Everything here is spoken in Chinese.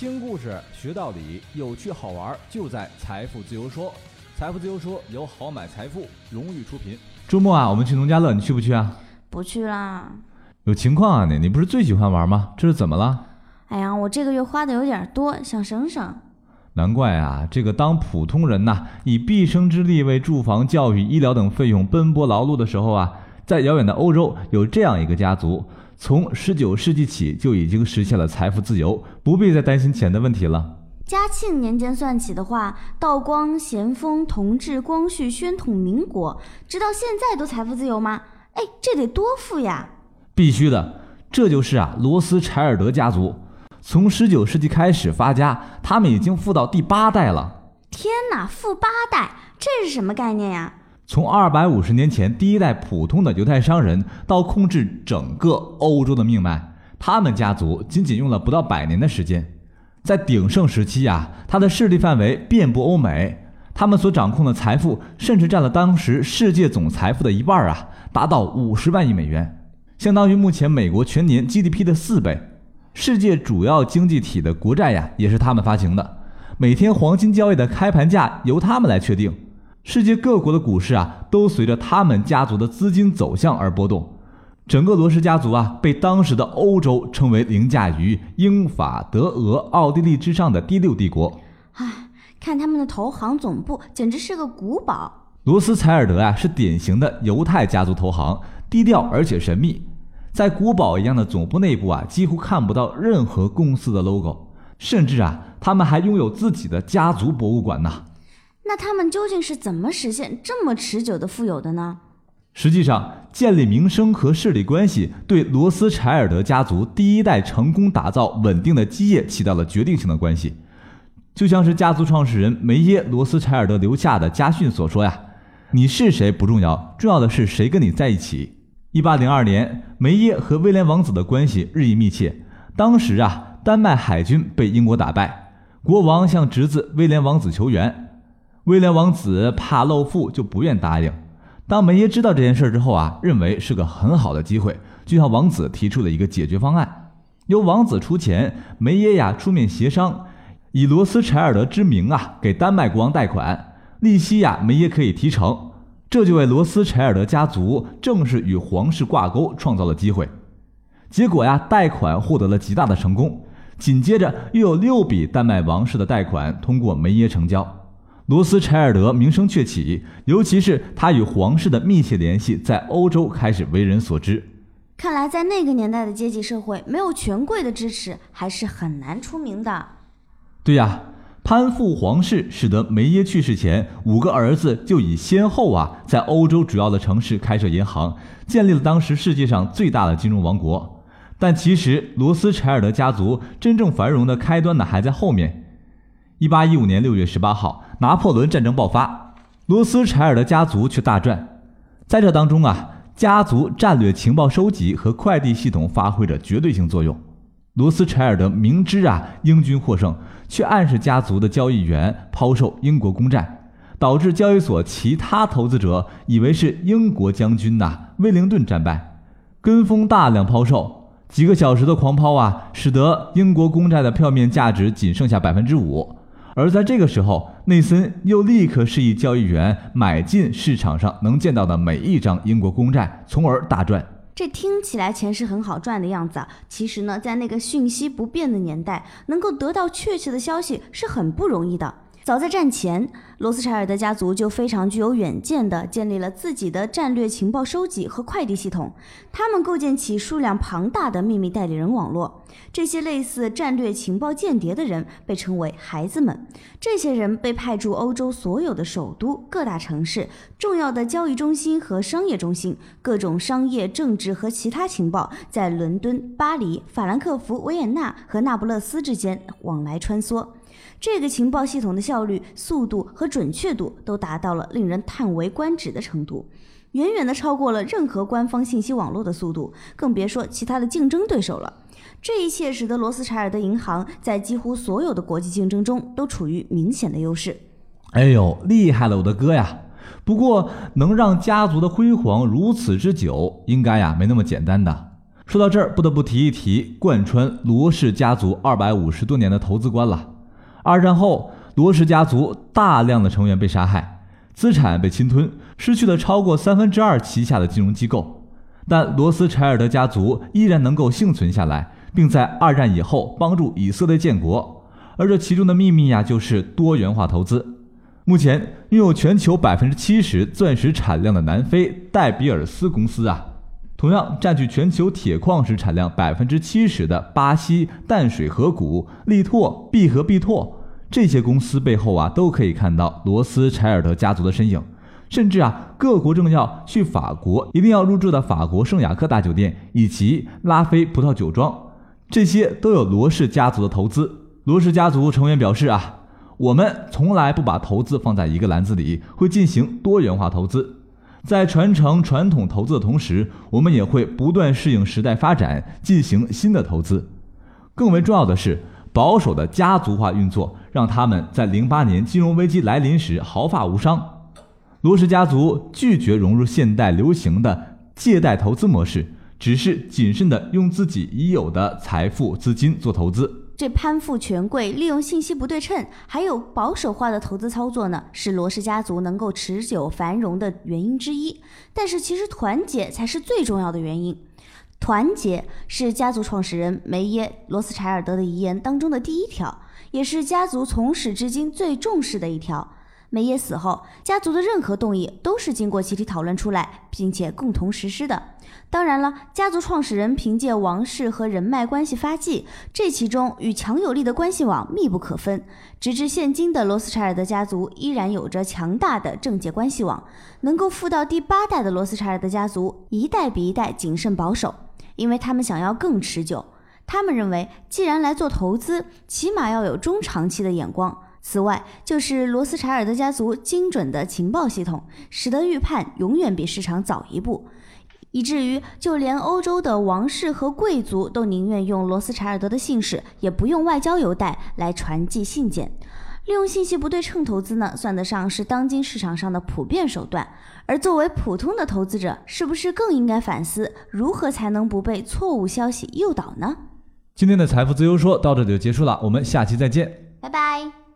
听故事学道理，有趣好玩就在财富自由说。财富自由说由好买财富荣誉出品。周末啊，我们去农家乐，你去不去啊？不去啦。有情况啊你，你不是最喜欢玩吗？这是怎么了？哎呀，我这个月花的有点多，想省省。难怪啊，这个当普通人呐，以毕生之力为住房、教育、医疗等费用奔波劳碌的时候啊，在遥远的欧洲有这样一个家族，从十九世纪起就已经实现了财富自由，不必再担心钱的问题了。嘉庆年间算起的话，道光、咸丰、同治、光绪、宣统、民国，直到现在都财富自由吗？哎，这得多富呀！必须的，这就是啊，罗斯柴尔德家族。从十九世纪开始发家，他们已经富到第八代了。天哪，富八代，这是什么概念呀？从二百五十年前第一代普通的犹太商人，到控制整个欧洲的命脉，他们家族仅仅用了不到百年的时间。在鼎盛时期呀，他的势力范围遍布欧美，他们所掌控的财富甚至占了当时世界总财富的一半啊，达到五十万亿美元，相当于目前美国全年 GDP 的四倍。世界主要经济体的国债呀，也是他们发行的。每天黄金交易的开盘价由他们来确定。世界各国的股市啊，都随着他们家族的资金走向而波动。整个罗氏家族啊，被当时的欧洲称为凌驾于英法德俄奥地利之上的第六帝国。唉，看他们的投行总部，简直是个古堡。罗斯柴尔德啊，是典型的犹太家族投行，低调而且神秘。在古堡一样的总部内部啊，几乎看不到任何公司的 logo，甚至啊，他们还拥有自己的家族博物馆呢。那他们究竟是怎么实现这么持久的富有的呢？实际上，建立名声和势力关系，对罗斯柴尔德家族第一代成功打造稳定的基业起到了决定性的关系。就像是家族创始人梅耶·罗斯柴尔德留下的家训所说呀：“你是谁不重要，重要的是谁跟你在一起。”一八零二年，梅耶和威廉王子的关系日益密切。当时啊，丹麦海军被英国打败，国王向侄子威廉王子求援，威廉王子怕露富，就不愿答应。当梅耶知道这件事之后啊，认为是个很好的机会，就向王子提出了一个解决方案：由王子出钱，梅耶呀出面协商，以罗斯柴尔德之名啊给丹麦国王贷款，利息呀梅耶可以提成。这就为罗斯柴尔德家族正式与皇室挂钩创造了机会。结果呀，贷款获得了极大的成功。紧接着，又有六笔丹麦王室的贷款通过梅耶成交，罗斯柴尔德名声鹊起。尤其是他与皇室的密切联系，在欧洲开始为人所知。看来，在那个年代的阶级社会，没有权贵的支持，还是很难出名的。对呀。攀附皇室，使得梅耶去世前，五个儿子就已先后啊，在欧洲主要的城市开设银行，建立了当时世界上最大的金融王国。但其实，罗斯柴尔德家族真正繁荣的开端呢，还在后面。一八一五年六月十八号，拿破仑战争爆发，罗斯柴尔德家族却大赚。在这当中啊，家族战略情报收集和快递系统发挥着绝对性作用。罗斯柴尔德明知啊英军获胜，却暗示家族的交易员抛售英国公债，导致交易所其他投资者以为是英国将军呐威灵顿战败，跟风大量抛售。几个小时的狂抛啊，使得英国公债的票面价值仅剩下百分之五。而在这个时候，内森又立刻示意交易员买进市场上能见到的每一张英国公债，从而大赚。这听起来钱是很好赚的样子啊，其实呢，在那个讯息不变的年代，能够得到确切的消息是很不容易的。早在战前，罗斯柴尔德家族就非常具有远见地建立了自己的战略情报收集和快递系统。他们构建起数量庞大的秘密代理人网络。这些类似战略情报间谍的人被称为“孩子们”。这些人被派驻欧洲所有的首都、各大城市、重要的交易中心和商业中心，各种商业、政治和其他情报在伦敦、巴黎、法兰克福、维也纳和那不勒斯之间往来穿梭。这个情报系统的效率、速度和准确度都达到了令人叹为观止的程度，远远的超过了任何官方信息网络的速度，更别说其他的竞争对手了。这一切使得罗斯柴尔德银行在几乎所有的国际竞争中都处于明显的优势。哎呦，厉害了，我的哥呀！不过，能让家族的辉煌如此之久，应该呀没那么简单的。说到这儿，不得不提一提贯穿罗氏家族二百五十多年的投资观了。二战后，罗氏家族大量的成员被杀害，资产被侵吞，失去了超过三分之二旗下的金融机构。但罗斯柴尔德家族依然能够幸存下来，并在二战以后帮助以色列建国。而这其中的秘密呀，就是多元化投资。目前拥有全球百分之七十钻石产量的南非戴比尔斯公司啊。同样占据全球铁矿石产量百分之七十的巴西淡水河谷、力拓、必和必拓，这些公司背后啊，都可以看到罗斯柴尔德家族的身影。甚至啊，各国政要去法国一定要入住的法国圣雅克大酒店以及拉菲葡萄酒庄，这些都有罗氏家族的投资。罗氏家族成员表示啊，我们从来不把投资放在一个篮子里，会进行多元化投资。在传承传统投资的同时，我们也会不断适应时代发展，进行新的投资。更为重要的是，保守的家族化运作让他们在零八年金融危机来临时毫发无伤。罗氏家族拒绝融入现代流行的借贷投资模式，只是谨慎地用自己已有的财富资金做投资。这攀附权贵、利用信息不对称，还有保守化的投资操作呢，是罗氏家族能够持久繁荣的原因之一。但是，其实团结才是最重要的原因。团结是家族创始人梅耶·罗斯柴尔德的遗言当中的第一条，也是家族从始至今最重视的一条。梅耶死后，家族的任何动议都是经过集体讨论出来，并且共同实施的。当然了，家族创始人凭借王室和人脉关系发迹，这其中与强有力的关系网密不可分。直至现今的罗斯柴尔德家族依然有着强大的政界关系网，能够富到第八代的罗斯柴尔德家族一代比一代谨慎保守，因为他们想要更持久。他们认为，既然来做投资，起码要有中长期的眼光。此外，就是罗斯柴尔德家族精准的情报系统，使得预判永远比市场早一步。以至于，就连欧洲的王室和贵族都宁愿用罗斯柴尔德的姓氏，也不用外交邮袋来传寄信件。利用信息不对称投资呢，算得上是当今市场上的普遍手段。而作为普通的投资者，是不是更应该反思，如何才能不被错误消息诱导呢？今天的财富自由说到这里就结束了，我们下期再见，拜拜。